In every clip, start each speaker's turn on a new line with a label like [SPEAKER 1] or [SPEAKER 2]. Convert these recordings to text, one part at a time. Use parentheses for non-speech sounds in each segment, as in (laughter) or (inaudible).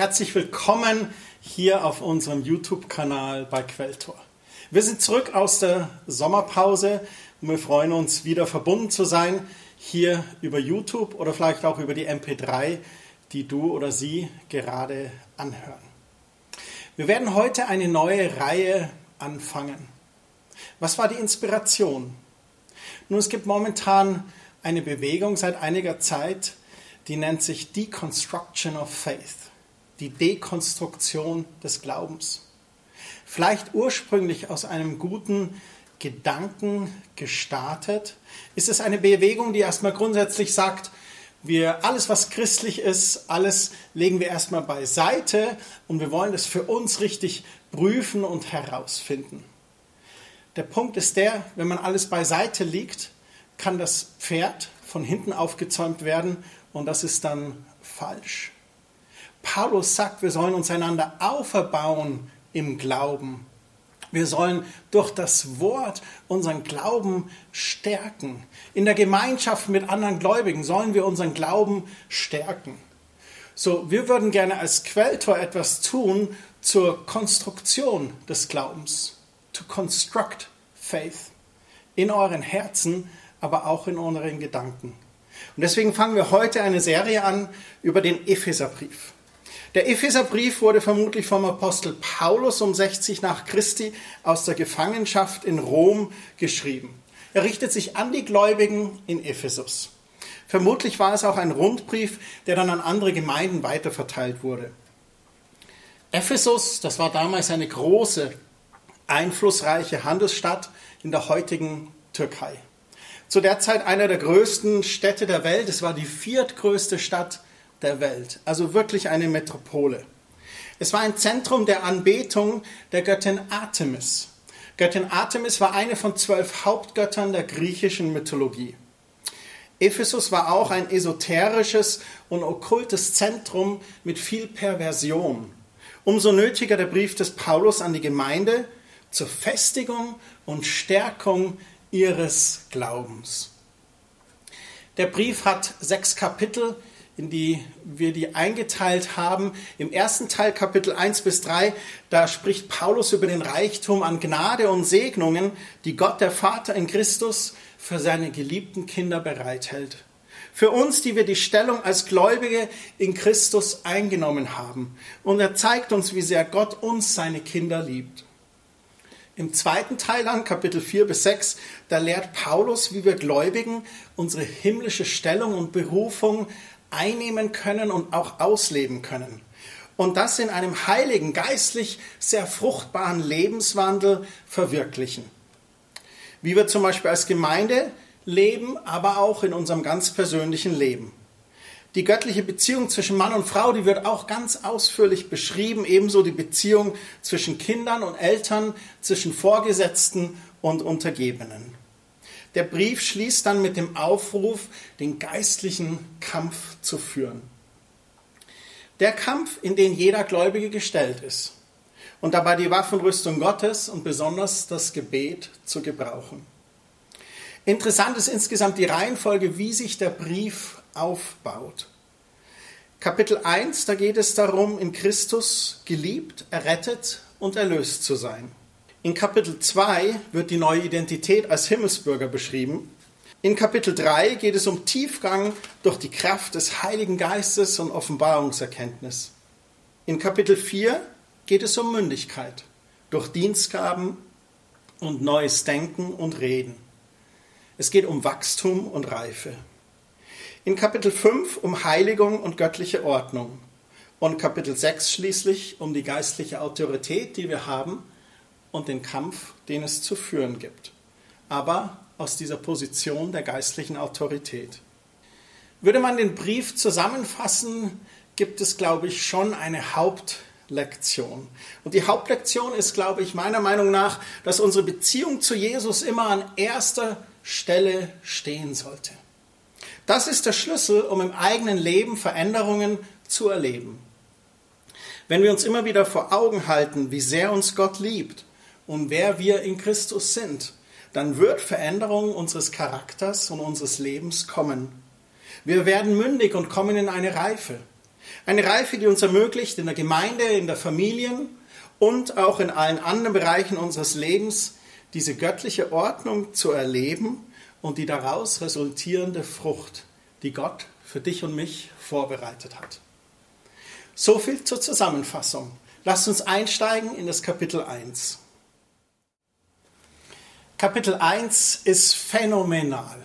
[SPEAKER 1] Herzlich willkommen hier auf unserem YouTube-Kanal bei Quelltor. Wir sind zurück aus der Sommerpause und wir freuen uns, wieder verbunden zu sein, hier über YouTube oder vielleicht auch über die MP3, die du oder sie gerade anhören. Wir werden heute eine neue Reihe anfangen. Was war die Inspiration? Nun, es gibt momentan eine Bewegung seit einiger Zeit, die nennt sich Deconstruction of Faith, die Dekonstruktion des Glaubens. Vielleicht ursprünglich aus einem guten Gedanken gestartet, ist es eine Bewegung, die erstmal grundsätzlich sagt, wir alles, was christlich ist, alles legen wir erstmal beiseite und wir wollen es für uns richtig prüfen und herausfinden. Der Punkt ist der, wenn man alles beiseite liegt, kann das Pferd von hinten aufgezäumt werden und das ist dann falsch. Paulus sagt, wir sollen uns einander auferbauen im Glauben. Wir sollen durch das Wort unseren Glauben stärken. In der Gemeinschaft mit anderen Gläubigen sollen wir unseren Glauben stärken. So, wir würden gerne als Quelltor etwas tun zur Konstruktion des Glaubens. To construct faith. In euren Herzen, aber auch in euren Gedanken. Und deswegen fangen wir heute eine Serie an über den Epheserbrief. Der Epheserbrief wurde vermutlich vom Apostel Paulus um 60 nach Christi aus der Gefangenschaft in Rom geschrieben. Er richtet sich an die Gläubigen in Ephesus. Vermutlich war es auch ein Rundbrief, der dann an andere Gemeinden weiterverteilt wurde. Ephesus, das war damals eine große, einflussreiche Handelsstadt in der heutigen Türkei zu der Zeit einer der größten Städte der Welt. Es war die viertgrößte Stadt der Welt, also wirklich eine Metropole. Es war ein Zentrum der Anbetung der Göttin Artemis. Göttin Artemis war eine von zwölf Hauptgöttern der griechischen Mythologie. Ephesus war auch ein esoterisches und okkultes Zentrum mit viel Perversion. Umso nötiger der Brief des Paulus an die Gemeinde zur Festigung und Stärkung ihres Glaubens. Der Brief hat sechs Kapitel, in die wir die eingeteilt haben. Im ersten Teil, Kapitel 1 bis 3, da spricht Paulus über den Reichtum an Gnade und Segnungen, die Gott der Vater in Christus für seine geliebten Kinder bereithält. Für uns, die wir die Stellung als Gläubige in Christus eingenommen haben. Und er zeigt uns, wie sehr Gott uns, seine Kinder, liebt. Im zweiten Teil an, Kapitel 4 bis 6, da lehrt Paulus, wie wir Gläubigen unsere himmlische Stellung und Berufung einnehmen können und auch ausleben können. Und das in einem heiligen, geistlich sehr fruchtbaren Lebenswandel verwirklichen. Wie wir zum Beispiel als Gemeinde leben, aber auch in unserem ganz persönlichen Leben. Die göttliche Beziehung zwischen Mann und Frau, die wird auch ganz ausführlich beschrieben, ebenso die Beziehung zwischen Kindern und Eltern, zwischen Vorgesetzten und Untergebenen. Der Brief schließt dann mit dem Aufruf, den geistlichen Kampf zu führen. Der Kampf, in den jeder Gläubige gestellt ist und dabei die Waffenrüstung Gottes und besonders das Gebet zu gebrauchen. Interessant ist insgesamt die Reihenfolge, wie sich der Brief aufbaut. Kapitel 1, da geht es darum, in Christus geliebt, errettet und erlöst zu sein. In Kapitel 2 wird die neue Identität als Himmelsbürger beschrieben. In Kapitel 3 geht es um Tiefgang durch die Kraft des Heiligen Geistes und Offenbarungserkenntnis. In Kapitel 4 geht es um Mündigkeit durch Dienstgaben und neues Denken und Reden. Es geht um Wachstum und Reife. In Kapitel 5 um Heiligung und göttliche Ordnung. Und Kapitel 6 schließlich um die geistliche Autorität, die wir haben und den Kampf, den es zu führen gibt. Aber aus dieser Position der geistlichen Autorität. Würde man den Brief zusammenfassen, gibt es, glaube ich, schon eine Hauptlektion. Und die Hauptlektion ist, glaube ich, meiner Meinung nach, dass unsere Beziehung zu Jesus immer an erster Stelle stehen sollte. Das ist der Schlüssel, um im eigenen Leben Veränderungen zu erleben. Wenn wir uns immer wieder vor Augen halten, wie sehr uns Gott liebt und wer wir in Christus sind, dann wird Veränderung unseres Charakters und unseres Lebens kommen. Wir werden mündig und kommen in eine Reife. Eine Reife, die uns ermöglicht, in der Gemeinde, in der Familie und auch in allen anderen Bereichen unseres Lebens diese göttliche Ordnung zu erleben und die daraus resultierende Frucht, die Gott für dich und mich vorbereitet hat. So viel zur Zusammenfassung. Lasst uns einsteigen in das Kapitel 1. Kapitel 1 ist phänomenal.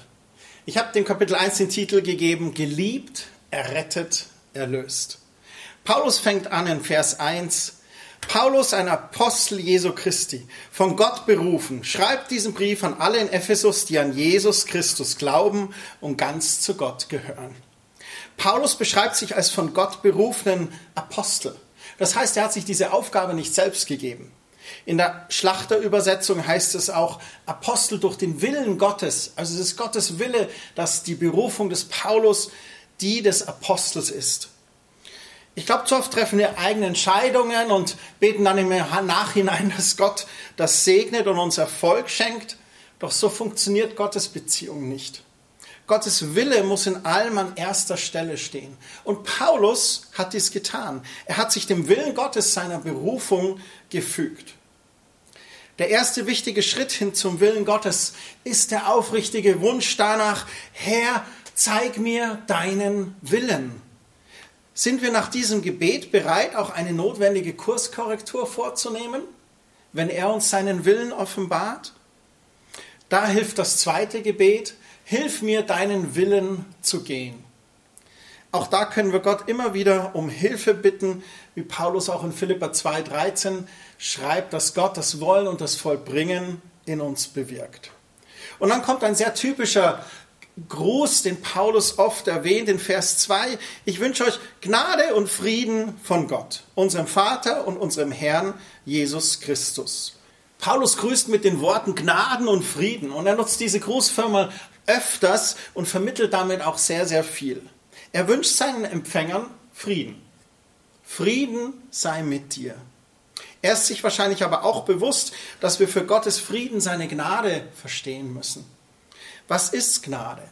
[SPEAKER 1] Ich habe dem Kapitel 1 den Titel gegeben, geliebt, errettet, erlöst. Paulus fängt an in Vers 1. Paulus, ein Apostel Jesu Christi, von Gott berufen, schreibt diesen Brief an alle in Ephesus, die an Jesus Christus glauben und ganz zu Gott gehören. Paulus beschreibt sich als von Gott berufenen Apostel. Das heißt, er hat sich diese Aufgabe nicht selbst gegeben. In der Schlachterübersetzung heißt es auch Apostel durch den Willen Gottes. Also es ist Gottes Wille, dass die Berufung des Paulus die des Apostels ist. Ich glaube, zu oft treffen wir eigene Entscheidungen und beten dann im Nachhinein, (laughs) dass Gott das segnet und uns Erfolg schenkt. Doch so funktioniert Gottes Beziehung nicht. Gottes Wille muss in allem an erster Stelle stehen. Und Paulus hat dies getan. Er hat sich dem Willen Gottes seiner Berufung gefügt. Der erste wichtige Schritt hin zum Willen Gottes ist der aufrichtige Wunsch danach, Herr, zeig mir deinen Willen. Sind wir nach diesem Gebet bereit, auch eine notwendige Kurskorrektur vorzunehmen, wenn er uns seinen Willen offenbart? Da hilft das zweite Gebet, hilf mir deinen Willen zu gehen. Auch da können wir Gott immer wieder um Hilfe bitten, wie Paulus auch in Philippa 2,13 schreibt, dass Gott das Wollen und das Vollbringen in uns bewirkt. Und dann kommt ein sehr typischer Gruß, den Paulus oft erwähnt in Vers 2. Ich wünsche euch Gnade und Frieden von Gott, unserem Vater und unserem Herrn Jesus Christus. Paulus grüßt mit den Worten Gnaden und Frieden und er nutzt diese Grußfirma öfters und vermittelt damit auch sehr, sehr viel. Er wünscht seinen Empfängern Frieden. Frieden sei mit dir. Er ist sich wahrscheinlich aber auch bewusst, dass wir für Gottes Frieden seine Gnade verstehen müssen. Was ist Gnade?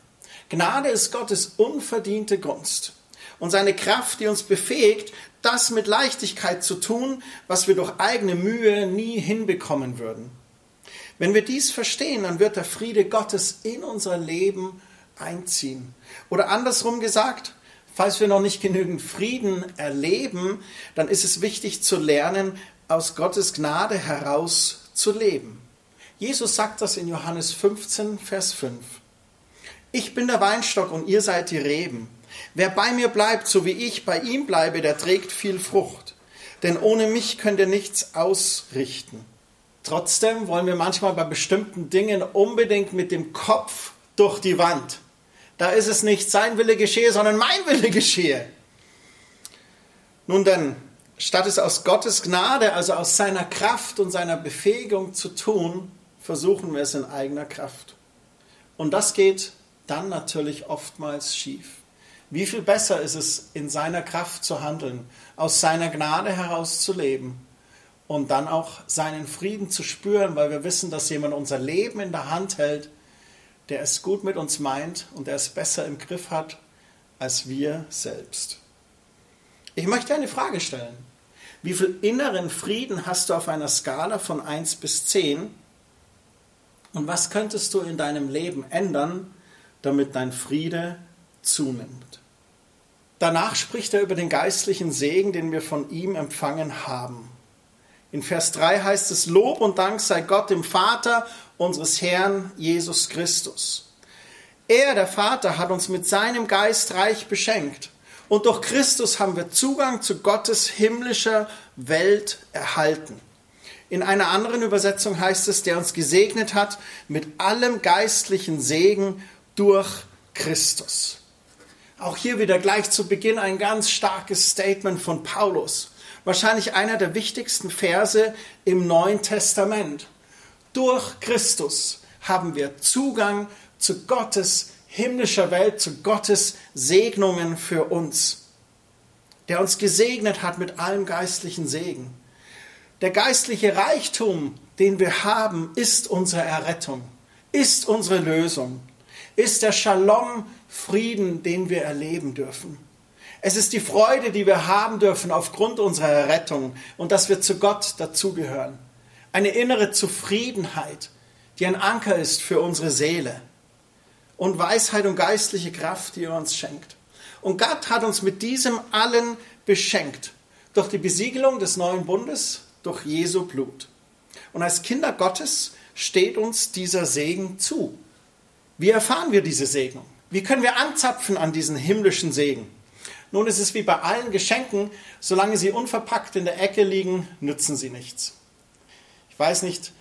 [SPEAKER 1] Gnade ist Gottes unverdiente Gunst und seine Kraft, die uns befähigt, das mit Leichtigkeit zu tun, was wir durch eigene Mühe nie hinbekommen würden. Wenn wir dies verstehen, dann wird der Friede Gottes in unser Leben einziehen. Oder andersrum gesagt, falls wir noch nicht genügend Frieden erleben, dann ist es wichtig zu lernen, aus Gottes Gnade heraus zu leben. Jesus sagt das in Johannes 15, Vers 5. Ich bin der Weinstock und ihr seid die Reben. Wer bei mir bleibt, so wie ich bei ihm bleibe, der trägt viel Frucht. Denn ohne mich könnt ihr nichts ausrichten. Trotzdem wollen wir manchmal bei bestimmten Dingen unbedingt mit dem Kopf durch die Wand. Da ist es nicht sein Wille geschehe, sondern mein Wille geschehe. Nun denn, statt es aus Gottes Gnade, also aus seiner Kraft und seiner Befähigung zu tun, versuchen wir es in eigener Kraft. Und das geht dann natürlich oftmals schief. Wie viel besser ist es, in seiner Kraft zu handeln, aus seiner Gnade heraus zu leben und dann auch seinen Frieden zu spüren, weil wir wissen, dass jemand unser Leben in der Hand hält, der es gut mit uns meint und der es besser im Griff hat als wir selbst. Ich möchte eine Frage stellen. Wie viel inneren Frieden hast du auf einer Skala von 1 bis 10? Und was könntest du in deinem Leben ändern, damit dein Friede zunimmt? Danach spricht er über den geistlichen Segen, den wir von ihm empfangen haben. In Vers 3 heißt es, Lob und Dank sei Gott dem Vater unseres Herrn Jesus Christus. Er, der Vater, hat uns mit seinem Geist reich beschenkt. Und durch Christus haben wir Zugang zu Gottes himmlischer Welt erhalten. In einer anderen Übersetzung heißt es, der uns gesegnet hat mit allem geistlichen Segen durch Christus. Auch hier wieder gleich zu Beginn ein ganz starkes Statement von Paulus. Wahrscheinlich einer der wichtigsten Verse im Neuen Testament. Durch Christus haben wir Zugang zu Gottes himmlischer Welt, zu Gottes Segnungen für uns, der uns gesegnet hat mit allem geistlichen Segen. Der geistliche Reichtum, den wir haben, ist unsere Errettung, ist unsere Lösung, ist der Shalom, Frieden, den wir erleben dürfen. Es ist die Freude, die wir haben dürfen aufgrund unserer Rettung und dass wir zu Gott dazugehören. Eine innere Zufriedenheit, die ein Anker ist für unsere Seele. Und Weisheit und geistliche Kraft, die er uns schenkt. Und Gott hat uns mit diesem allen beschenkt. Durch die Besiegelung des neuen Bundes, durch Jesu Blut. Und als Kinder Gottes steht uns dieser Segen zu. Wie erfahren wir diese Segnung? Wie können wir anzapfen an diesen himmlischen Segen? Nun ist es wie bei allen Geschenken, solange sie unverpackt in der Ecke liegen, nützen sie nichts. Ich weiß nicht,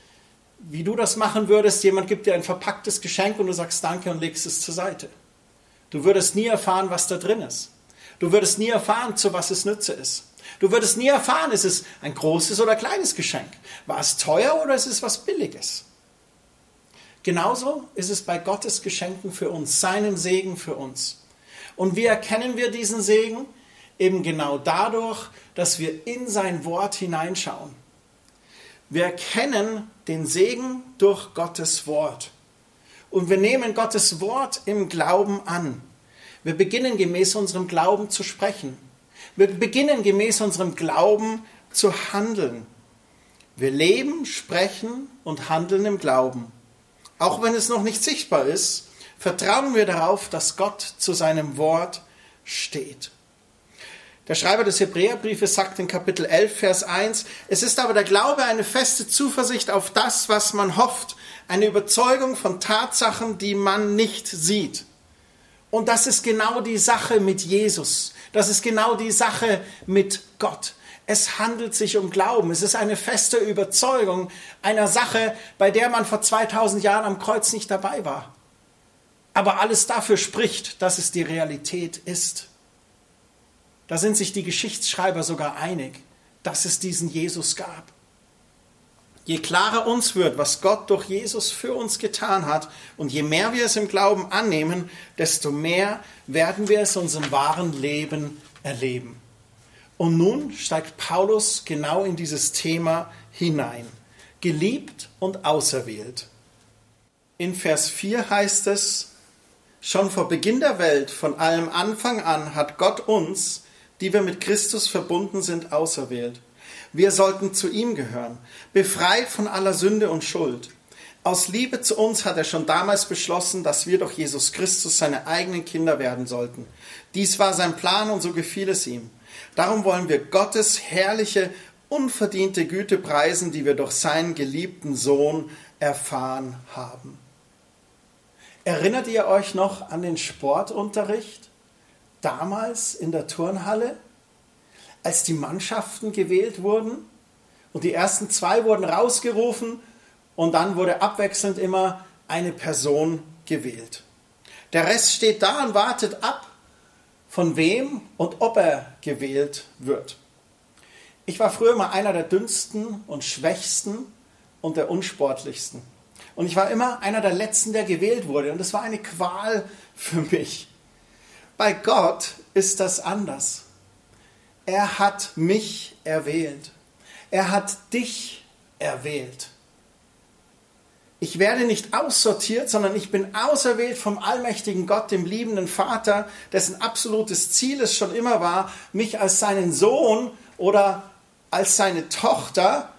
[SPEAKER 1] wie du das machen würdest. Jemand gibt dir ein verpacktes Geschenk und du sagst Danke und legst es zur Seite. Du würdest nie erfahren, was da drin ist. Du würdest nie erfahren, zu was es Nütze ist. Du würdest nie erfahren, ist es ein großes oder kleines Geschenk. War es teuer oder ist es was Billiges? Genauso ist es bei Gottes Geschenken für uns, seinen Segen für uns. Und wie erkennen wir diesen Segen? Eben genau dadurch, dass wir in sein Wort hineinschauen. Wir erkennen den Segen durch Gottes Wort. Und wir nehmen Gottes Wort im Glauben an. Wir beginnen gemäß unserem Glauben zu sprechen. Wir beginnen gemäß unserem Glauben zu handeln. Wir leben, sprechen und handeln im Glauben. Auch wenn es noch nicht sichtbar ist, vertrauen wir darauf, dass Gott zu seinem Wort steht. Der Schreiber des Hebräerbriefes sagt in Kapitel 11, Vers 1, es ist aber der Glaube eine feste Zuversicht auf das, was man hofft, eine Überzeugung von Tatsachen, die man nicht sieht. Und das ist genau die Sache mit Jesus. Das ist genau die Sache mit Gott. Es handelt sich um Glauben. Es ist eine feste Überzeugung einer Sache, bei der man vor 2000 Jahren am Kreuz nicht dabei war aber alles dafür spricht, dass es die Realität ist. Da sind sich die Geschichtsschreiber sogar einig, dass es diesen Jesus gab. Je klarer uns wird, was Gott durch Jesus für uns getan hat, und je mehr wir es im Glauben annehmen, desto mehr werden wir es in unserem wahren Leben erleben. Und nun steigt Paulus genau in dieses Thema hinein. Geliebt und auserwählt. In Vers 4 heißt es, Schon vor Beginn der Welt, von allem Anfang an, hat Gott uns, die wir mit Christus verbunden sind, auserwählt. Wir sollten zu ihm gehören, befreit von aller Sünde und Schuld. Aus Liebe zu uns hat er schon damals beschlossen, dass wir durch Jesus Christus seine eigenen Kinder werden sollten. Dies war sein Plan und so gefiel es ihm. Darum wollen wir Gottes herrliche, unverdiente Güte preisen, die wir durch seinen geliebten Sohn erfahren haben. Erinnert ihr euch noch an den Sportunterricht damals in der Turnhalle, als die Mannschaften gewählt wurden? Und die ersten zwei wurden rausgerufen und dann wurde abwechselnd immer eine Person gewählt. Der Rest steht da und wartet ab, von wem und ob er gewählt wird. Ich war früher mal einer der dünnsten und schwächsten und der unsportlichsten. Und ich war immer einer der Letzten, der gewählt wurde. Und das war eine Qual für mich. Bei Gott ist das anders. Er hat mich erwählt. Er hat dich erwählt. Ich werde nicht aussortiert, sondern ich bin auserwählt vom allmächtigen Gott, dem liebenden Vater, dessen absolutes Ziel es schon immer war, mich als seinen Sohn oder als seine Tochter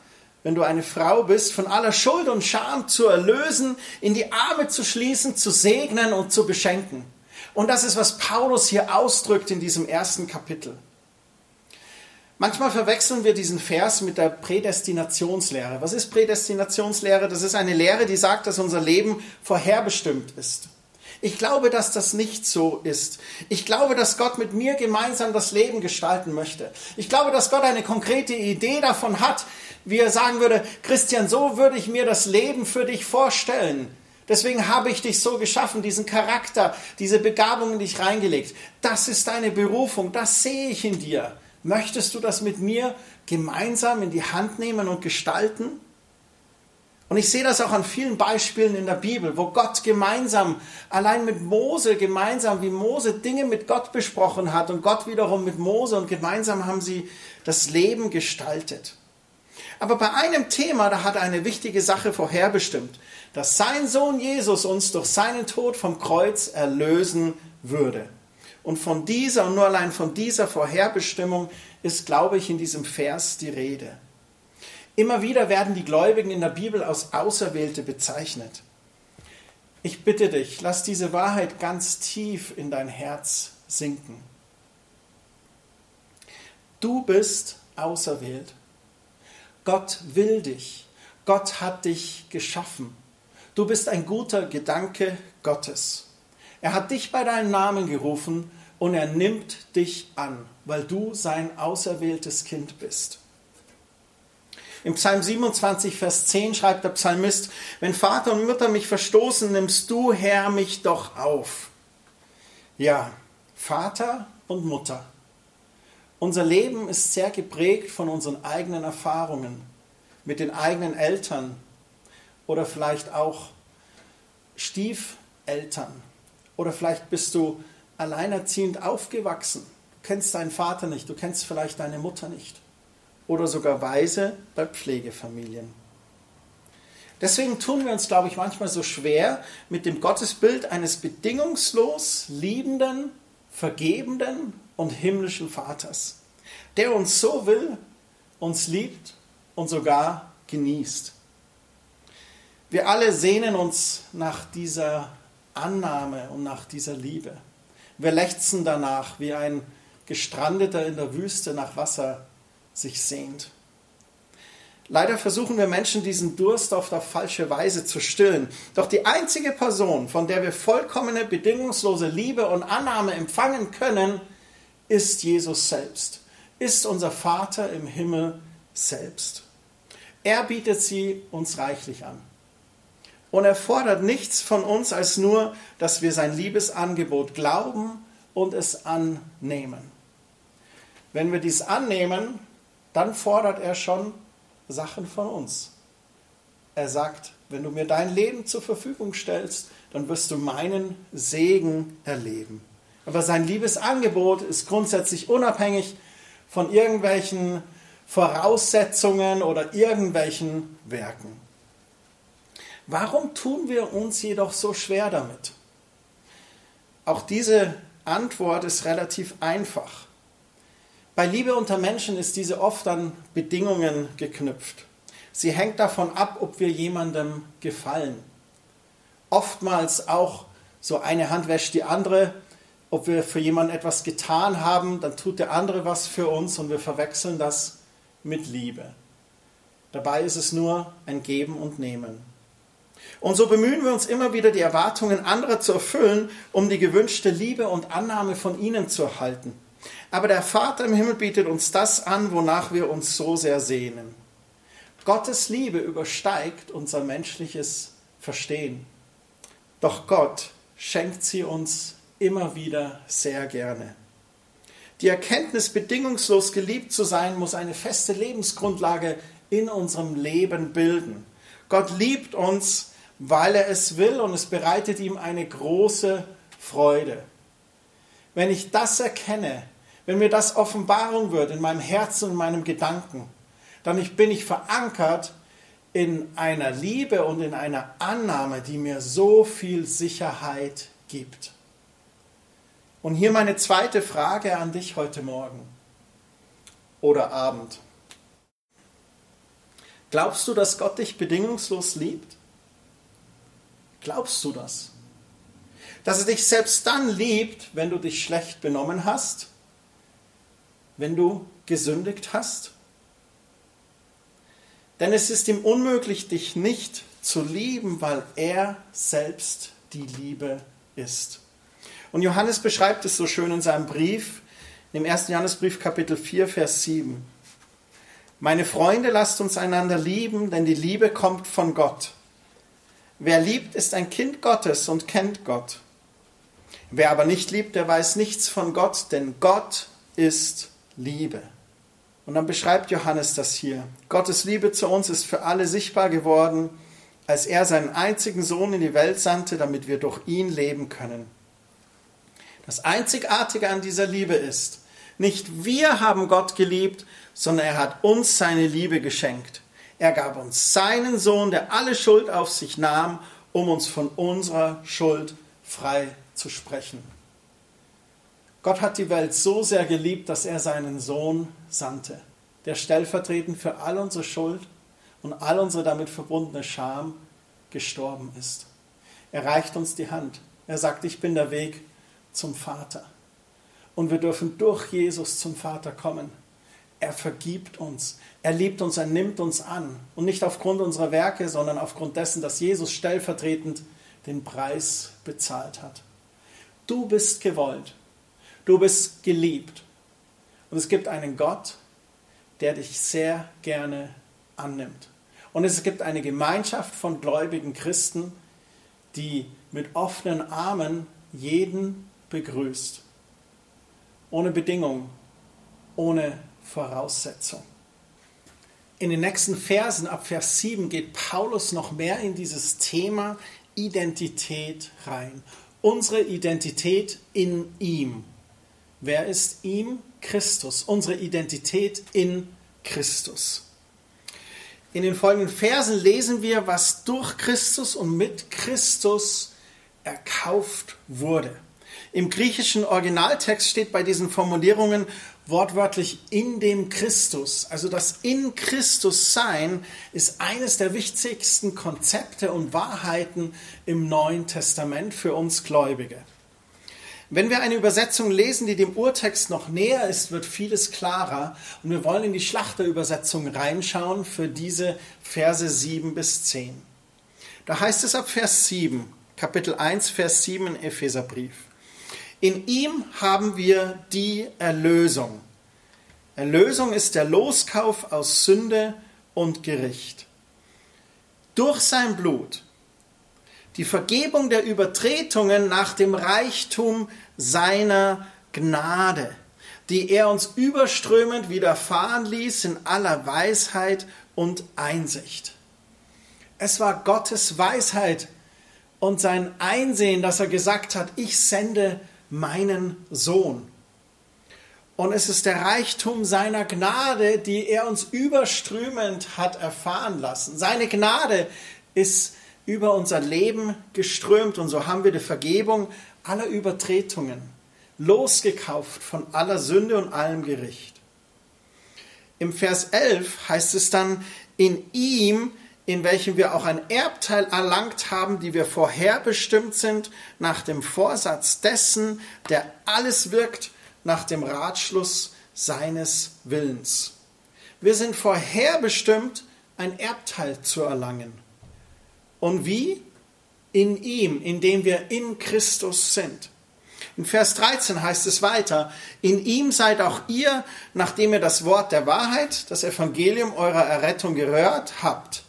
[SPEAKER 1] wenn du eine Frau bist, von aller Schuld und Scham zu erlösen, in die Arme zu schließen, zu segnen und zu beschenken. Und das ist, was Paulus hier ausdrückt in diesem ersten Kapitel. Manchmal verwechseln wir diesen Vers mit der Prädestinationslehre. Was ist Prädestinationslehre? Das ist eine Lehre, die sagt, dass unser Leben vorherbestimmt ist. Ich glaube, dass das nicht so ist. Ich glaube, dass Gott mit mir gemeinsam das Leben gestalten möchte. Ich glaube, dass Gott eine konkrete Idee davon hat, wie er sagen würde, Christian, so würde ich mir das Leben für dich vorstellen. Deswegen habe ich dich so geschaffen, diesen Charakter, diese Begabung in dich reingelegt. Das ist deine Berufung, das sehe ich in dir. Möchtest du das mit mir gemeinsam in die Hand nehmen und gestalten? Und ich sehe das auch an vielen Beispielen in der Bibel, wo Gott gemeinsam, allein mit Mose gemeinsam, wie Mose Dinge mit Gott besprochen hat und Gott wiederum mit Mose und gemeinsam haben sie das Leben gestaltet. Aber bei einem Thema, da hat er eine wichtige Sache vorherbestimmt, dass sein Sohn Jesus uns durch seinen Tod vom Kreuz erlösen würde. Und von dieser und nur allein von dieser Vorherbestimmung ist, glaube ich, in diesem Vers die Rede. Immer wieder werden die Gläubigen in der Bibel als Auserwählte bezeichnet. Ich bitte dich, lass diese Wahrheit ganz tief in dein Herz sinken. Du bist auserwählt. Gott will dich. Gott hat dich geschaffen. Du bist ein guter Gedanke Gottes. Er hat dich bei deinem Namen gerufen und er nimmt dich an, weil du sein auserwähltes Kind bist. Im Psalm 27, Vers 10 schreibt der Psalmist, wenn Vater und Mutter mich verstoßen, nimmst du, Herr, mich doch auf. Ja, Vater und Mutter. Unser Leben ist sehr geprägt von unseren eigenen Erfahrungen mit den eigenen Eltern oder vielleicht auch Stiefeltern. Oder vielleicht bist du alleinerziehend aufgewachsen. Du kennst deinen Vater nicht, du kennst vielleicht deine Mutter nicht oder sogar Weise bei Pflegefamilien. Deswegen tun wir uns, glaube ich, manchmal so schwer mit dem Gottesbild eines bedingungslos liebenden, vergebenden und himmlischen Vaters, der uns so will, uns liebt und sogar genießt. Wir alle sehnen uns nach dieser Annahme und nach dieser Liebe. Wir lechzen danach, wie ein Gestrandeter in der Wüste nach Wasser sich sehnt. Leider versuchen wir Menschen diesen Durst auf falsche Weise zu stillen. Doch die einzige Person, von der wir vollkommene, bedingungslose Liebe und Annahme empfangen können, ist Jesus selbst, ist unser Vater im Himmel selbst. Er bietet sie uns reichlich an. Und er fordert nichts von uns als nur, dass wir sein Liebesangebot glauben und es annehmen. Wenn wir dies annehmen, dann fordert er schon Sachen von uns. Er sagt, wenn du mir dein Leben zur Verfügung stellst, dann wirst du meinen Segen erleben. Aber sein Liebesangebot ist grundsätzlich unabhängig von irgendwelchen Voraussetzungen oder irgendwelchen Werken. Warum tun wir uns jedoch so schwer damit? Auch diese Antwort ist relativ einfach. Bei Liebe unter Menschen ist diese oft an Bedingungen geknüpft. Sie hängt davon ab, ob wir jemandem gefallen. Oftmals auch so eine Hand wäscht die andere. Ob wir für jemanden etwas getan haben, dann tut der andere was für uns und wir verwechseln das mit Liebe. Dabei ist es nur ein Geben und Nehmen. Und so bemühen wir uns immer wieder, die Erwartungen anderer zu erfüllen, um die gewünschte Liebe und Annahme von ihnen zu erhalten. Aber der Vater im Himmel bietet uns das an, wonach wir uns so sehr sehnen. Gottes Liebe übersteigt unser menschliches Verstehen. Doch Gott schenkt sie uns immer wieder sehr gerne. Die Erkenntnis, bedingungslos geliebt zu sein, muss eine feste Lebensgrundlage in unserem Leben bilden. Gott liebt uns, weil er es will und es bereitet ihm eine große Freude. Wenn ich das erkenne, wenn mir das Offenbarung wird in meinem Herzen und meinem Gedanken, dann bin ich verankert in einer Liebe und in einer Annahme, die mir so viel Sicherheit gibt. Und hier meine zweite Frage an dich heute Morgen oder Abend. Glaubst du, dass Gott dich bedingungslos liebt? Glaubst du das? Dass er dich selbst dann liebt, wenn du dich schlecht benommen hast wenn du gesündigt hast? Denn es ist ihm unmöglich, dich nicht zu lieben, weil er selbst die Liebe ist. Und Johannes beschreibt es so schön in seinem Brief, im 1. Johannesbrief Kapitel 4, Vers 7. Meine Freunde, lasst uns einander lieben, denn die Liebe kommt von Gott. Wer liebt, ist ein Kind Gottes und kennt Gott. Wer aber nicht liebt, der weiß nichts von Gott, denn Gott ist Liebe. Und dann beschreibt Johannes das hier. Gottes Liebe zu uns ist für alle sichtbar geworden, als er seinen einzigen Sohn in die Welt sandte, damit wir durch ihn leben können. Das Einzigartige an dieser Liebe ist, nicht wir haben Gott geliebt, sondern er hat uns seine Liebe geschenkt. Er gab uns seinen Sohn, der alle Schuld auf sich nahm, um uns von unserer Schuld frei zu sprechen. Gott hat die Welt so sehr geliebt, dass er seinen Sohn sandte, der stellvertretend für all unsere Schuld und all unsere damit verbundene Scham gestorben ist. Er reicht uns die Hand. Er sagt, ich bin der Weg zum Vater. Und wir dürfen durch Jesus zum Vater kommen. Er vergibt uns. Er liebt uns, er nimmt uns an. Und nicht aufgrund unserer Werke, sondern aufgrund dessen, dass Jesus stellvertretend den Preis bezahlt hat. Du bist gewollt. Du bist geliebt. Und es gibt einen Gott, der dich sehr gerne annimmt. Und es gibt eine Gemeinschaft von gläubigen Christen, die mit offenen Armen jeden begrüßt. Ohne Bedingung, ohne Voraussetzung. In den nächsten Versen ab Vers 7 geht Paulus noch mehr in dieses Thema Identität rein. Unsere Identität in ihm. Wer ist ihm? Christus. Unsere Identität in Christus. In den folgenden Versen lesen wir, was durch Christus und mit Christus erkauft wurde. Im griechischen Originaltext steht bei diesen Formulierungen wortwörtlich in dem Christus. Also das in Christus sein ist eines der wichtigsten Konzepte und Wahrheiten im Neuen Testament für uns Gläubige. Wenn wir eine Übersetzung lesen, die dem Urtext noch näher ist, wird vieles klarer. Und wir wollen in die Schlachterübersetzung reinschauen für diese Verse 7 bis 10. Da heißt es ab Vers 7, Kapitel 1, Vers 7 im Epheserbrief. In ihm haben wir die Erlösung. Erlösung ist der Loskauf aus Sünde und Gericht. Durch sein Blut die Vergebung der Übertretungen nach dem Reichtum seiner Gnade, die er uns überströmend widerfahren ließ in aller Weisheit und Einsicht. Es war Gottes Weisheit und sein Einsehen, dass er gesagt hat, ich sende meinen Sohn. Und es ist der Reichtum seiner Gnade, die er uns überströmend hat erfahren lassen. Seine Gnade ist über unser Leben geströmt und so haben wir die Vergebung aller Übertretungen, losgekauft von aller Sünde und allem Gericht. Im Vers 11 heißt es dann, in ihm, in welchem wir auch ein Erbteil erlangt haben, die wir vorherbestimmt sind, nach dem Vorsatz dessen, der alles wirkt, nach dem Ratschluss seines Willens. Wir sind vorherbestimmt, ein Erbteil zu erlangen. Und wie? In ihm, indem wir in Christus sind. In Vers 13 heißt es weiter, in ihm seid auch ihr, nachdem ihr das Wort der Wahrheit, das Evangelium eurer Errettung gehört habt.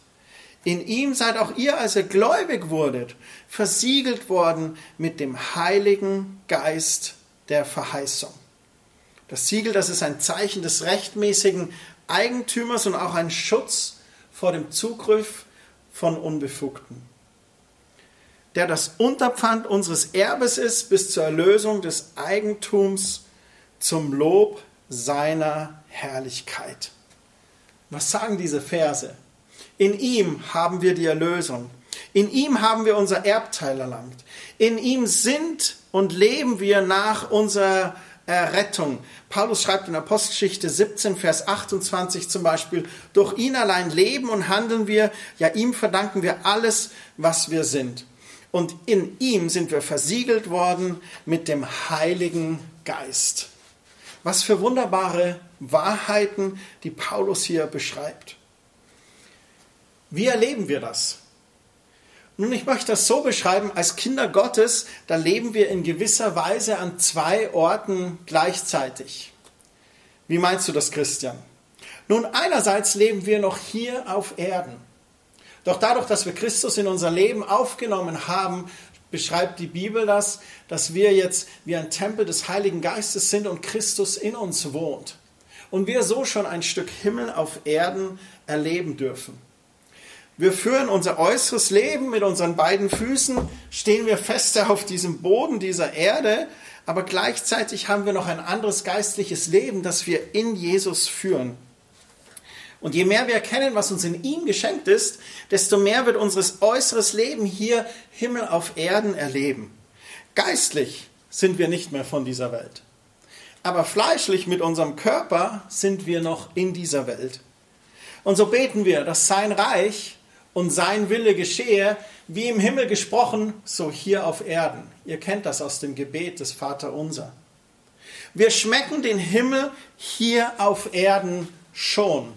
[SPEAKER 1] In ihm seid auch ihr, als ihr gläubig wurdet, versiegelt worden mit dem Heiligen Geist der Verheißung. Das Siegel, das ist ein Zeichen des rechtmäßigen Eigentümers und auch ein Schutz vor dem Zugriff von Unbefugten, der das Unterpfand unseres Erbes ist bis zur Erlösung des Eigentums zum Lob seiner Herrlichkeit. Was sagen diese Verse? In ihm haben wir die Erlösung. In ihm haben wir unser Erbteil erlangt. In ihm sind und leben wir nach unserer Errettung. Paulus schreibt in Apostelgeschichte 17, Vers 28 zum Beispiel, durch ihn allein leben und handeln wir, ja ihm verdanken wir alles, was wir sind. Und in ihm sind wir versiegelt worden mit dem Heiligen Geist. Was für wunderbare Wahrheiten, die Paulus hier beschreibt. Wie erleben wir das? Nun, ich möchte das so beschreiben, als Kinder Gottes, da leben wir in gewisser Weise an zwei Orten gleichzeitig. Wie meinst du das, Christian? Nun, einerseits leben wir noch hier auf Erden. Doch dadurch, dass wir Christus in unser Leben aufgenommen haben, beschreibt die Bibel das, dass wir jetzt wie ein Tempel des Heiligen Geistes sind und Christus in uns wohnt. Und wir so schon ein Stück Himmel auf Erden erleben dürfen. Wir führen unser äußeres Leben mit unseren beiden Füßen, stehen wir fester auf diesem Boden dieser Erde, aber gleichzeitig haben wir noch ein anderes geistliches Leben, das wir in Jesus führen. Und je mehr wir erkennen, was uns in ihm geschenkt ist, desto mehr wird unser äußeres Leben hier Himmel auf Erden erleben. Geistlich sind wir nicht mehr von dieser Welt. aber fleischlich mit unserem Körper sind wir noch in dieser Welt. Und so beten wir, dass sein Reich und sein Wille geschehe, wie im Himmel gesprochen, so hier auf Erden. Ihr kennt das aus dem Gebet des Vater unser. Wir schmecken den Himmel hier auf Erden schon.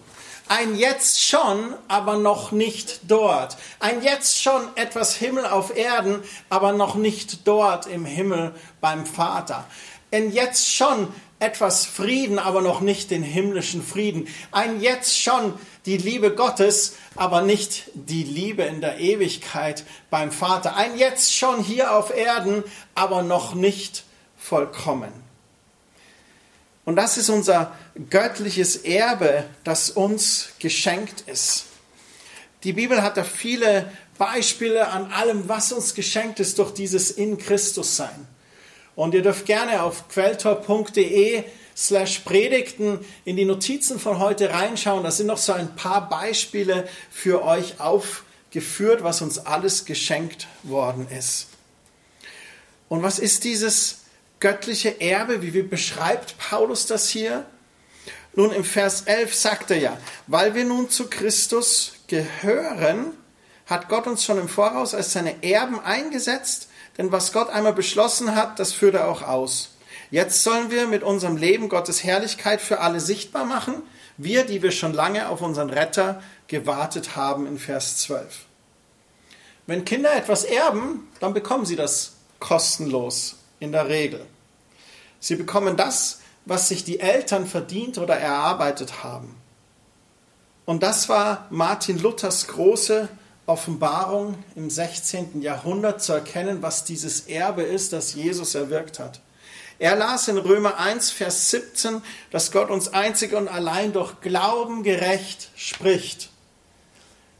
[SPEAKER 1] Ein Jetzt schon, aber noch nicht dort. Ein Jetzt schon etwas Himmel auf Erden, aber noch nicht dort im Himmel beim Vater. Ein Jetzt schon etwas Frieden, aber noch nicht den himmlischen Frieden. Ein Jetzt schon die Liebe Gottes, aber nicht die Liebe in der Ewigkeit beim Vater. Ein Jetzt schon hier auf Erden, aber noch nicht vollkommen. Und das ist unser göttliches Erbe, das uns geschenkt ist. Die Bibel hat da viele Beispiele an allem, was uns geschenkt ist durch dieses in Christus sein. Und ihr dürft gerne auf quelltor.de slash Predigten in die Notizen von heute reinschauen. Da sind noch so ein paar Beispiele für euch aufgeführt, was uns alles geschenkt worden ist. Und was ist dieses göttliche Erbe, wie beschreibt Paulus das hier? Nun, im Vers 11 sagt er ja, weil wir nun zu Christus gehören, hat Gott uns schon im Voraus als seine Erben eingesetzt, denn was Gott einmal beschlossen hat, das führt er auch aus. Jetzt sollen wir mit unserem Leben Gottes Herrlichkeit für alle sichtbar machen, wir, die wir schon lange auf unseren Retter gewartet haben in Vers 12. Wenn Kinder etwas erben, dann bekommen sie das kostenlos in der Regel. Sie bekommen das, was sich die Eltern verdient oder erarbeitet haben. Und das war Martin Luthers große Offenbarung im 16. Jahrhundert zu erkennen, was dieses Erbe ist, das Jesus erwirkt hat. Er las in Römer 1, Vers 17, dass Gott uns einzig und allein durch Glauben gerecht spricht.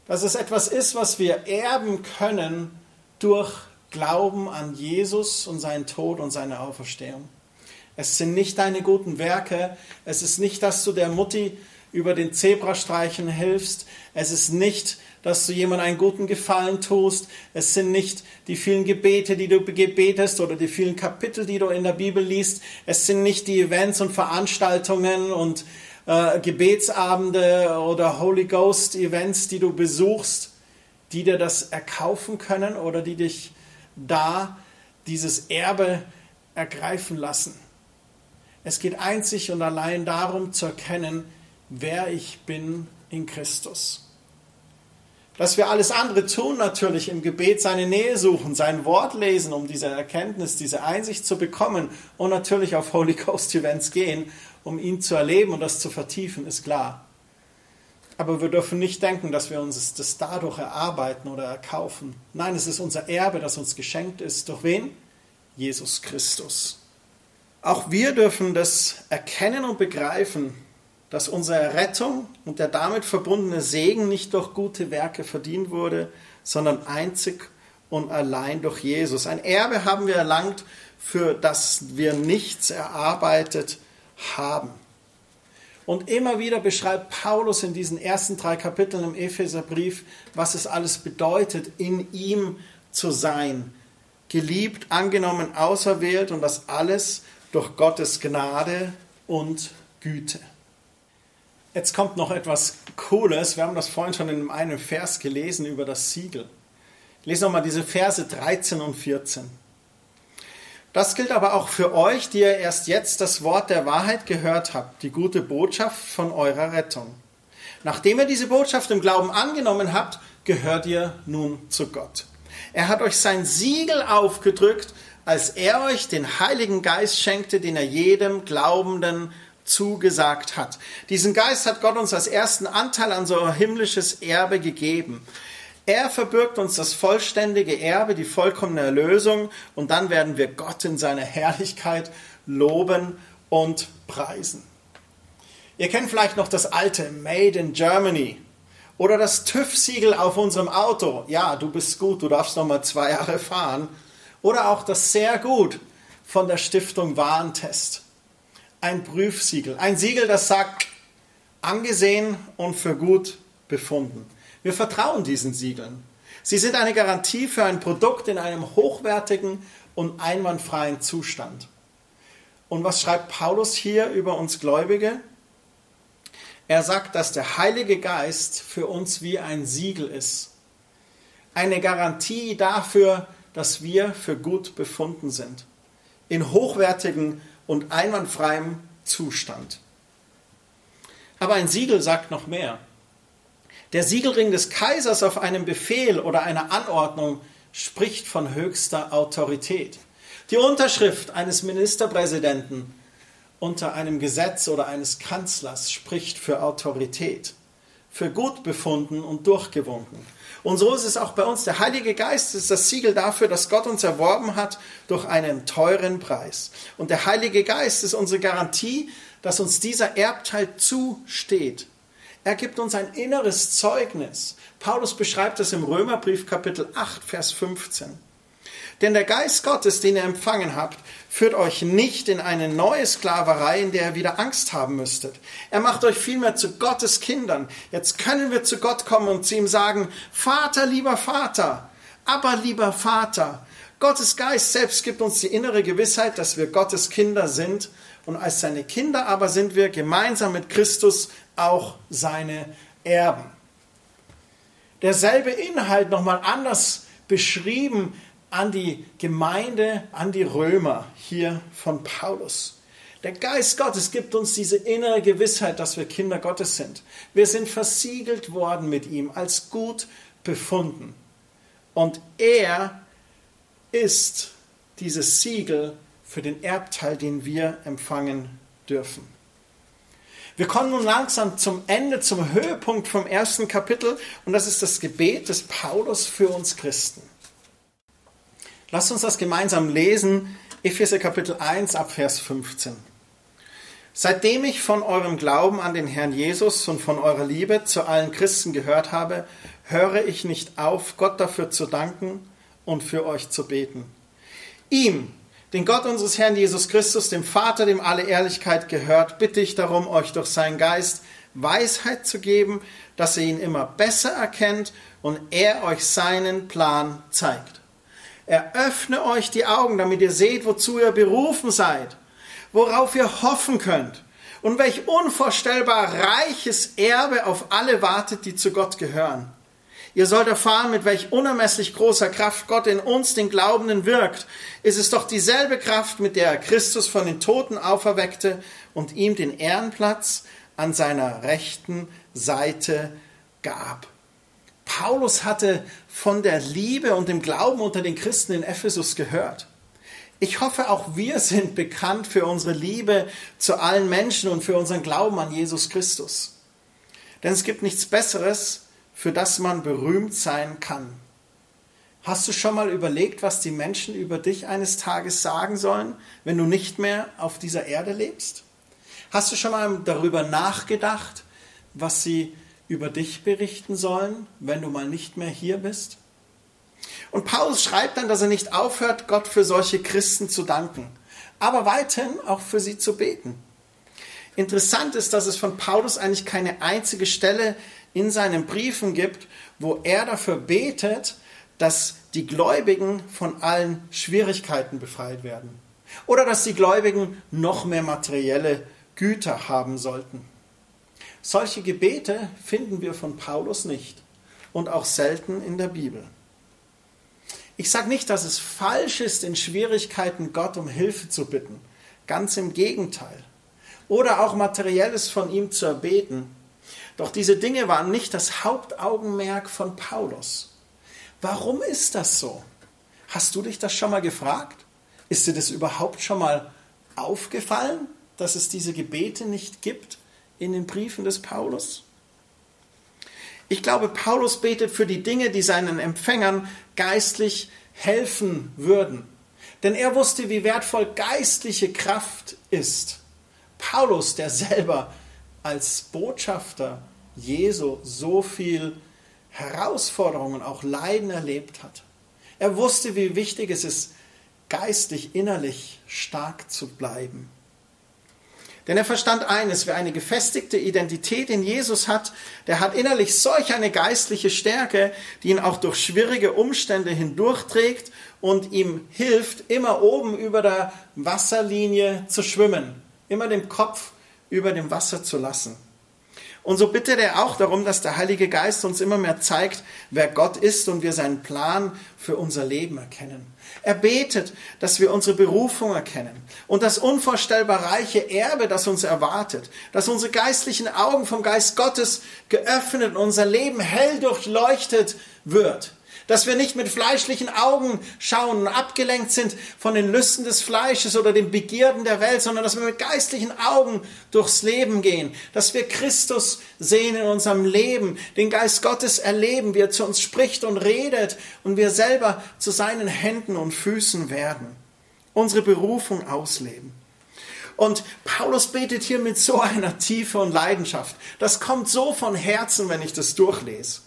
[SPEAKER 1] Dass es etwas ist, was wir erben können durch Glauben an Jesus und seinen Tod und seine Auferstehung. Es sind nicht deine guten Werke. Es ist nicht, dass du der Mutti über den Zebrastreichen hilfst. Es ist nicht, dass du jemandem einen guten Gefallen tust. Es sind nicht die vielen Gebete, die du gebetest oder die vielen Kapitel, die du in der Bibel liest. Es sind nicht die Events und Veranstaltungen und äh, Gebetsabende oder Holy Ghost Events, die du besuchst, die dir das erkaufen können oder die dich da dieses Erbe ergreifen lassen. Es geht einzig und allein darum zu erkennen, wer ich bin in Christus. Dass wir alles andere tun, natürlich im Gebet seine Nähe suchen, sein Wort lesen, um diese Erkenntnis, diese Einsicht zu bekommen und natürlich auf Holy Ghost Events gehen, um ihn zu erleben und das zu vertiefen, ist klar. Aber wir dürfen nicht denken, dass wir uns das dadurch erarbeiten oder erkaufen. Nein, es ist unser Erbe, das uns geschenkt ist. Durch wen? Jesus Christus. Auch wir dürfen das erkennen und begreifen, dass unsere Rettung und der damit verbundene Segen nicht durch gute Werke verdient wurde, sondern einzig und allein durch Jesus. Ein Erbe haben wir erlangt, für das wir nichts erarbeitet haben. Und immer wieder beschreibt Paulus in diesen ersten drei Kapiteln im Epheserbrief, was es alles bedeutet, in ihm zu sein. Geliebt, angenommen, auserwählt und das alles durch Gottes Gnade und Güte. Jetzt kommt noch etwas Cooles. Wir haben das vorhin schon in einem Vers gelesen über das Siegel. Ich lese nochmal diese Verse 13 und 14. Das gilt aber auch für euch, die ihr erst jetzt das Wort der Wahrheit gehört habt, die gute Botschaft von eurer Rettung. Nachdem ihr diese Botschaft im Glauben angenommen habt, gehört ihr nun zu Gott. Er hat euch sein Siegel aufgedrückt, als er euch den Heiligen Geist schenkte, den er jedem Glaubenden zugesagt hat. Diesen Geist hat Gott uns als ersten Anteil an so himmlisches Erbe gegeben. Er verbirgt uns das vollständige Erbe, die vollkommene Erlösung und dann werden wir Gott in seiner Herrlichkeit loben und preisen. Ihr kennt vielleicht noch das alte Made in Germany oder das TÜV-Siegel auf unserem Auto. Ja, du bist gut, du darfst noch mal zwei Jahre fahren. Oder auch das sehr gut von der Stiftung Warentest ein Prüfsiegel. Ein Siegel, das sagt, angesehen und für gut befunden. Wir vertrauen diesen Siegeln. Sie sind eine Garantie für ein Produkt in einem hochwertigen und einwandfreien Zustand. Und was schreibt Paulus hier über uns Gläubige? Er sagt, dass der Heilige Geist für uns wie ein Siegel ist. Eine Garantie dafür, dass wir für gut befunden sind. In hochwertigem und einwandfreiem Zustand. Aber ein Siegel sagt noch mehr. Der Siegelring des Kaisers auf einem Befehl oder einer Anordnung spricht von höchster Autorität. Die Unterschrift eines Ministerpräsidenten unter einem Gesetz oder eines Kanzlers spricht für Autorität, für gut befunden und durchgewunken. Und so ist es auch bei uns. Der Heilige Geist ist das Siegel dafür, dass Gott uns erworben hat durch einen teuren Preis. Und der Heilige Geist ist unsere Garantie, dass uns dieser Erbteil zusteht. Er gibt uns ein inneres Zeugnis. Paulus beschreibt es im Römerbrief Kapitel 8, Vers 15. Denn der Geist Gottes, den ihr empfangen habt, führt euch nicht in eine neue Sklaverei, in der ihr wieder Angst haben müsstet. Er macht euch vielmehr zu Gottes Kindern. Jetzt können wir zu Gott kommen und zu ihm sagen, Vater, lieber Vater, aber lieber Vater. Gottes Geist selbst gibt uns die innere Gewissheit, dass wir Gottes Kinder sind. Und als seine Kinder aber sind wir gemeinsam mit Christus auch seine Erben. Derselbe Inhalt nochmal anders beschrieben an die Gemeinde, an die Römer hier von Paulus. Der Geist Gottes gibt uns diese innere Gewissheit, dass wir Kinder Gottes sind. Wir sind versiegelt worden mit ihm, als gut befunden. Und er ist dieses Siegel für den Erbteil, den wir empfangen dürfen. Wir kommen nun langsam zum Ende, zum Höhepunkt vom ersten Kapitel und das ist das Gebet des Paulus für uns Christen. Lasst uns das gemeinsam lesen. Epheser Kapitel 1 ab Vers 15. Seitdem ich von eurem Glauben an den Herrn Jesus und von eurer Liebe zu allen Christen gehört habe, höre ich nicht auf, Gott dafür zu danken und für euch zu beten. Ihm, den Gott unseres Herrn Jesus Christus, dem Vater, dem alle Ehrlichkeit gehört, bitte ich darum, euch durch seinen Geist Weisheit zu geben, dass ihr ihn immer besser erkennt und er euch seinen Plan zeigt. Eröffne euch die Augen, damit ihr seht, wozu ihr berufen seid, worauf ihr hoffen könnt und welch unvorstellbar reiches Erbe auf alle wartet, die zu Gott gehören. Ihr sollt erfahren, mit welch unermesslich großer Kraft Gott in uns, den Glaubenden, wirkt. Es ist doch dieselbe Kraft, mit der er Christus von den Toten auferweckte und ihm den Ehrenplatz an seiner rechten Seite gab. Paulus hatte von der Liebe und dem Glauben unter den Christen in Ephesus gehört. Ich hoffe, auch wir sind bekannt für unsere Liebe zu allen Menschen und für unseren Glauben an Jesus Christus. Denn es gibt nichts Besseres, für das man berühmt sein kann. Hast du schon mal überlegt, was die Menschen über dich eines Tages sagen sollen, wenn du nicht mehr auf dieser Erde lebst? Hast du schon mal darüber nachgedacht, was sie über dich berichten sollen, wenn du mal nicht mehr hier bist? Und Paulus schreibt dann, dass er nicht aufhört, Gott für solche Christen zu danken, aber weiterhin auch für sie zu beten. Interessant ist, dass es von Paulus eigentlich keine einzige Stelle in seinen Briefen gibt, wo er dafür betet, dass die Gläubigen von allen Schwierigkeiten befreit werden oder dass die Gläubigen noch mehr materielle Güter haben sollten. Solche Gebete finden wir von Paulus nicht und auch selten in der Bibel. Ich sage nicht, dass es falsch ist, in Schwierigkeiten Gott um Hilfe zu bitten. Ganz im Gegenteil. Oder auch materielles von ihm zu erbeten. Doch diese Dinge waren nicht das Hauptaugenmerk von Paulus. Warum ist das so? Hast du dich das schon mal gefragt? Ist dir das überhaupt schon mal aufgefallen, dass es diese Gebete nicht gibt? In den Briefen des Paulus? Ich glaube, Paulus betet für die Dinge, die seinen Empfängern geistlich helfen würden. Denn er wusste, wie wertvoll geistliche Kraft ist. Paulus, der selber als Botschafter Jesu so viel Herausforderungen, auch Leiden erlebt hat. Er wusste, wie wichtig es ist, geistlich, innerlich stark zu bleiben. Denn er verstand eines, wer eine gefestigte Identität in Jesus hat, der hat innerlich solch eine geistliche Stärke, die ihn auch durch schwierige Umstände hindurchträgt und ihm hilft, immer oben über der Wasserlinie zu schwimmen, immer den Kopf über dem Wasser zu lassen. Und so bittet er auch darum, dass der Heilige Geist uns immer mehr zeigt, wer Gott ist und wir seinen Plan für unser Leben erkennen. Er betet, dass wir unsere Berufung erkennen und das unvorstellbar reiche Erbe, das uns erwartet, dass unsere geistlichen Augen vom Geist Gottes geöffnet und unser Leben hell durchleuchtet wird dass wir nicht mit fleischlichen Augen schauen und abgelenkt sind von den Lüsten des Fleisches oder den Begierden der Welt, sondern dass wir mit geistlichen Augen durchs Leben gehen, dass wir Christus sehen in unserem Leben, den Geist Gottes erleben, wie er zu uns spricht und redet und wir selber zu seinen Händen und Füßen werden, unsere Berufung ausleben. Und Paulus betet hier mit so einer Tiefe und Leidenschaft. Das kommt so von Herzen, wenn ich das durchlese.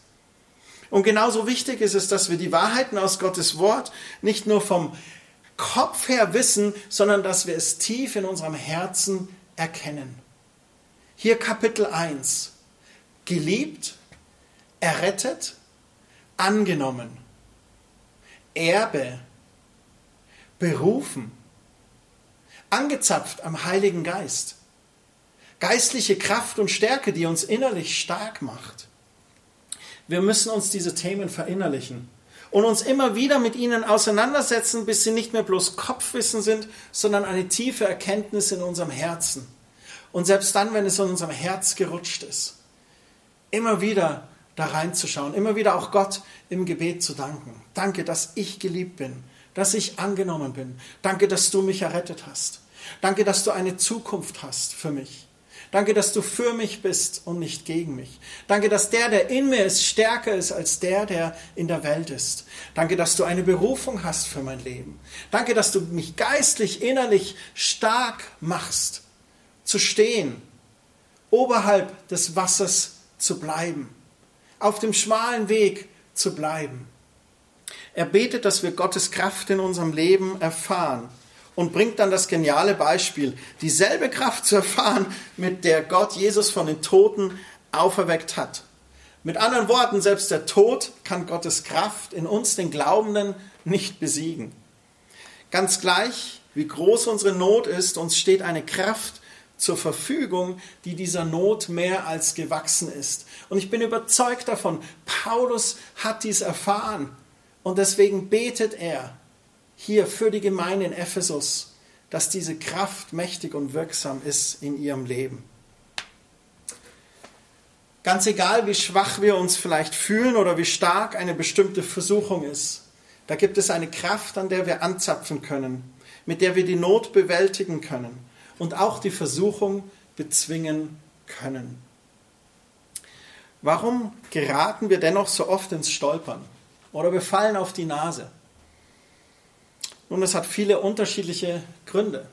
[SPEAKER 1] Und genauso wichtig ist es, dass wir die Wahrheiten aus Gottes Wort nicht nur vom Kopf her wissen, sondern dass wir es tief in unserem Herzen erkennen. Hier Kapitel 1. Geliebt, errettet, angenommen, Erbe, berufen, angezapft am Heiligen Geist, geistliche Kraft und Stärke, die uns innerlich stark macht. Wir müssen uns diese Themen verinnerlichen und uns immer wieder mit ihnen auseinandersetzen, bis sie nicht mehr bloß Kopfwissen sind, sondern eine tiefe Erkenntnis in unserem Herzen. Und selbst dann, wenn es in unserem Herz gerutscht ist, immer wieder da reinzuschauen, immer wieder auch Gott im Gebet zu danken. Danke, dass ich geliebt bin, dass ich angenommen bin. Danke, dass du mich errettet hast. Danke, dass du eine Zukunft hast für mich. Danke, dass du für mich bist und nicht gegen mich. Danke, dass der, der in mir ist, stärker ist als der, der in der Welt ist. Danke, dass du eine Berufung hast für mein Leben. Danke, dass du mich geistlich, innerlich stark machst, zu stehen, oberhalb des Wassers zu bleiben, auf dem schmalen Weg zu bleiben. Er betet, dass wir Gottes Kraft in unserem Leben erfahren und bringt dann das geniale Beispiel, dieselbe Kraft zu erfahren, mit der Gott Jesus von den Toten auferweckt hat. Mit anderen Worten, selbst der Tod kann Gottes Kraft in uns, den Glaubenden, nicht besiegen. Ganz gleich, wie groß unsere Not ist, uns steht eine Kraft zur Verfügung, die dieser Not mehr als gewachsen ist. Und ich bin überzeugt davon, Paulus hat dies erfahren und deswegen betet er, hier für die Gemeinde in Ephesus, dass diese Kraft mächtig und wirksam ist in ihrem Leben. Ganz egal, wie schwach wir uns vielleicht fühlen oder wie stark eine bestimmte Versuchung ist, da gibt es eine Kraft, an der wir anzapfen können, mit der wir die Not bewältigen können und auch die Versuchung bezwingen können. Warum geraten wir dennoch so oft ins Stolpern oder wir fallen auf die Nase? Nun, es hat viele unterschiedliche Gründe.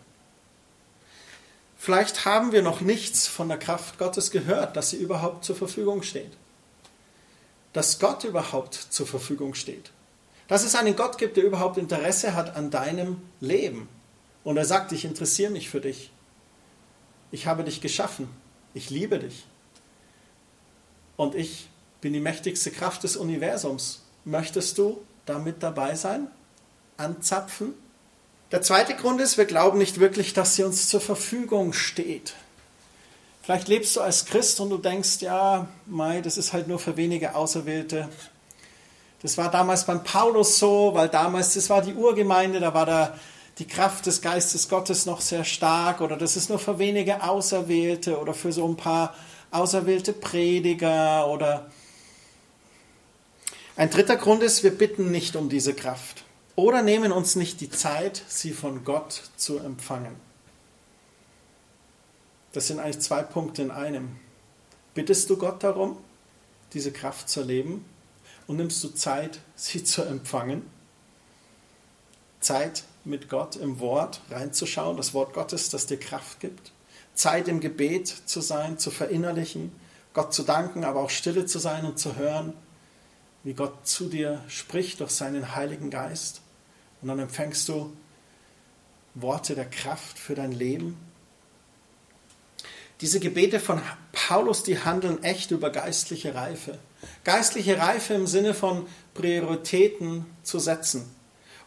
[SPEAKER 1] Vielleicht haben wir noch nichts von der Kraft Gottes gehört, dass sie überhaupt zur Verfügung steht. Dass Gott überhaupt zur Verfügung steht. Dass es einen Gott gibt, der überhaupt Interesse hat an deinem Leben. Und er sagt, ich interessiere mich für dich. Ich habe dich geschaffen. Ich liebe dich. Und ich bin die mächtigste Kraft des Universums. Möchtest du damit dabei sein? Anzapfen. Der zweite Grund ist, wir glauben nicht wirklich, dass sie uns zur Verfügung steht. Vielleicht lebst du als Christ und du denkst, ja, Mai, das ist halt nur für wenige Auserwählte. Das war damals beim Paulus so, weil damals, das war die Urgemeinde, da war da die Kraft des Geistes Gottes noch sehr stark oder das ist nur für wenige Auserwählte oder für so ein paar auserwählte Prediger oder ein dritter Grund ist, wir bitten nicht um diese Kraft oder nehmen uns nicht die Zeit, sie von Gott zu empfangen. Das sind eigentlich zwei Punkte in einem. Bittest du Gott darum, diese Kraft zu erleben und nimmst du Zeit, sie zu empfangen? Zeit mit Gott im Wort reinzuschauen, das Wort Gottes, das dir Kraft gibt. Zeit im Gebet zu sein, zu verinnerlichen, Gott zu danken, aber auch stille zu sein und zu hören, wie Gott zu dir spricht durch seinen Heiligen Geist. Und dann empfängst du Worte der Kraft für dein Leben. Diese Gebete von Paulus, die handeln echt über geistliche Reife. Geistliche Reife im Sinne von Prioritäten zu setzen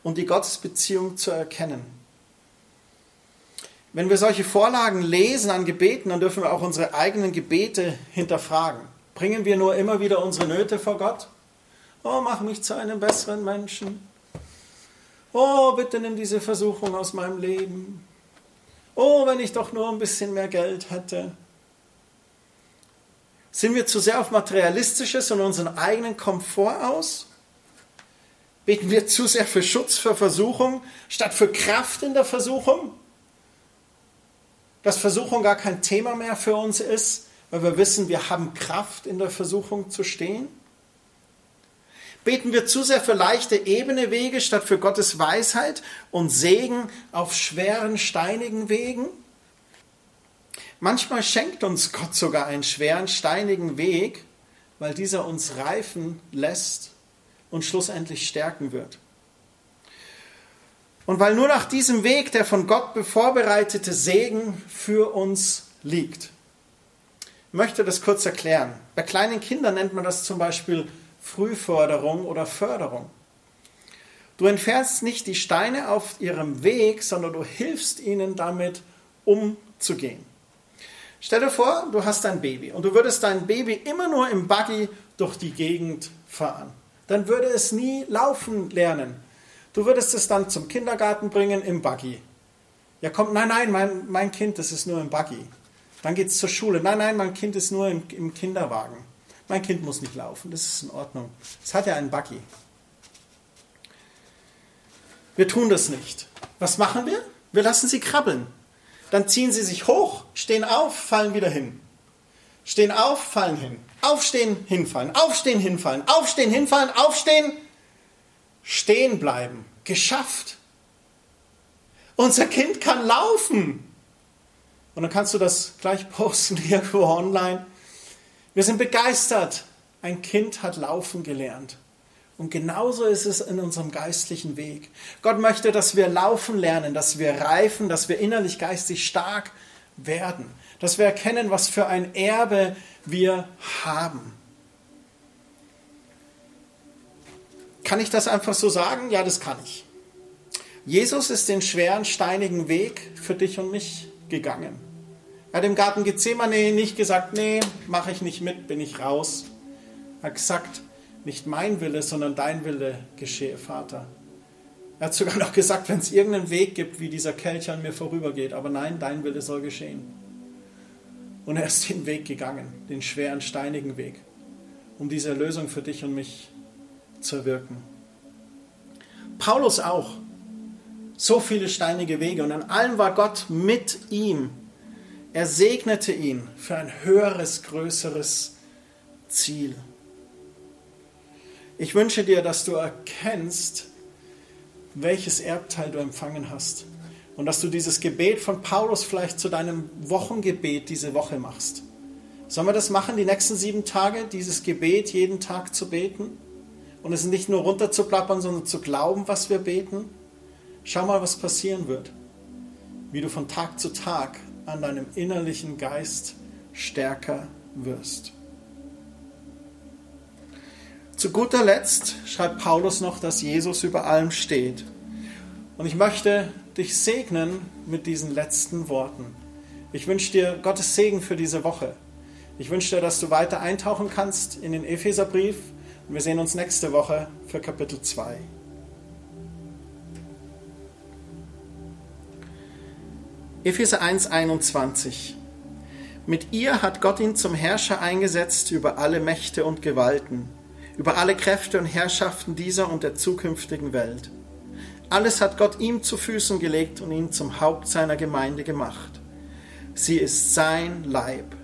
[SPEAKER 1] und die Gottesbeziehung zu erkennen. Wenn wir solche Vorlagen lesen an Gebeten, dann dürfen wir auch unsere eigenen Gebete hinterfragen. Bringen wir nur immer wieder unsere Nöte vor Gott? Oh, mach mich zu einem besseren Menschen. Oh, bitte nimm diese Versuchung aus meinem Leben. Oh, wenn ich doch nur ein bisschen mehr Geld hätte. Sind wir zu sehr auf Materialistisches und unseren eigenen Komfort aus? Beten wir zu sehr für Schutz für Versuchung statt für Kraft in der Versuchung? Dass Versuchung gar kein Thema mehr für uns ist, weil wir wissen, wir haben Kraft in der Versuchung zu stehen? Beten wir zu sehr für leichte, ebene Wege statt für Gottes Weisheit und Segen auf schweren, steinigen Wegen? Manchmal schenkt uns Gott sogar einen schweren, steinigen Weg, weil dieser uns reifen lässt und schlussendlich stärken wird. Und weil nur nach diesem Weg der von Gott vorbereitete Segen für uns liegt. Ich möchte das kurz erklären. Bei kleinen Kindern nennt man das zum Beispiel Frühförderung oder Förderung. Du entfernst nicht die Steine auf ihrem Weg, sondern du hilfst ihnen damit umzugehen. Stell dir vor, du hast ein Baby und du würdest dein Baby immer nur im Buggy durch die Gegend fahren. Dann würde es nie laufen lernen. Du würdest es dann zum Kindergarten bringen im Buggy. Ja, kommt, nein, nein, mein, mein Kind, das ist nur im Buggy. Dann geht es zur Schule. Nein, nein, mein Kind ist nur im, im Kinderwagen. Mein Kind muss nicht laufen, das ist in Ordnung. Es hat ja einen Buggy. Wir tun das nicht. Was machen wir? Wir lassen sie krabbeln. Dann ziehen sie sich hoch, stehen auf, fallen wieder hin. Stehen auf, fallen hin. Aufstehen, hinfallen. Aufstehen, hinfallen. Aufstehen, hinfallen. Aufstehen, stehen bleiben. Geschafft. Unser Kind kann laufen. Und dann kannst du das gleich posten (laughs) irgendwo online. Wir sind begeistert. Ein Kind hat laufen gelernt. Und genauso ist es in unserem geistlichen Weg. Gott möchte, dass wir laufen lernen, dass wir reifen, dass wir innerlich geistig stark werden, dass wir erkennen, was für ein Erbe wir haben. Kann ich das einfach so sagen? Ja, das kann ich. Jesus ist den schweren, steinigen Weg für dich und mich gegangen. Er hat im Garten Gethsemane nicht gesagt, nee, mache ich nicht mit, bin ich raus. Er hat gesagt, nicht mein Wille, sondern dein Wille geschehe, Vater. Er hat sogar noch gesagt, wenn es irgendeinen Weg gibt, wie dieser Kelch an mir vorübergeht, aber nein, dein Wille soll geschehen. Und er ist den Weg gegangen, den schweren, steinigen Weg, um diese Erlösung für dich und mich zu erwirken. Paulus auch. So viele steinige Wege und an allem war Gott mit ihm er segnete ihn für ein höheres, größeres Ziel. Ich wünsche dir, dass du erkennst, welches Erbteil du empfangen hast. Und dass du dieses Gebet von Paulus vielleicht zu deinem Wochengebet diese Woche machst. Sollen wir das machen, die nächsten sieben Tage, dieses Gebet jeden Tag zu beten? Und es nicht nur runterzuplappern, sondern zu glauben, was wir beten? Schau mal, was passieren wird. Wie du von Tag zu Tag an deinem innerlichen Geist stärker wirst. Zu guter Letzt schreibt Paulus noch, dass Jesus über allem steht. Und ich möchte dich segnen mit diesen letzten Worten. Ich wünsche dir Gottes Segen für diese Woche. Ich wünsche dir, dass du weiter eintauchen kannst in den Epheserbrief. Und wir sehen uns nächste Woche für Kapitel 2. Epheser 1,21 Mit ihr hat Gott ihn zum Herrscher eingesetzt über alle Mächte und Gewalten, über alle Kräfte und Herrschaften dieser und der zukünftigen Welt. Alles hat Gott ihm zu Füßen gelegt und ihn zum Haupt seiner Gemeinde gemacht. Sie ist sein Leib.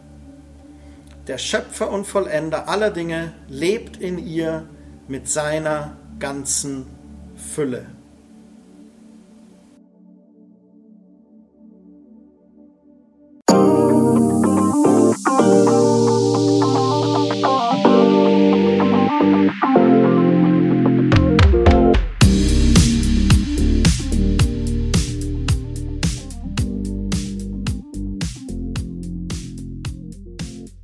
[SPEAKER 1] Der Schöpfer und Vollender aller Dinge lebt in ihr mit seiner ganzen Fülle.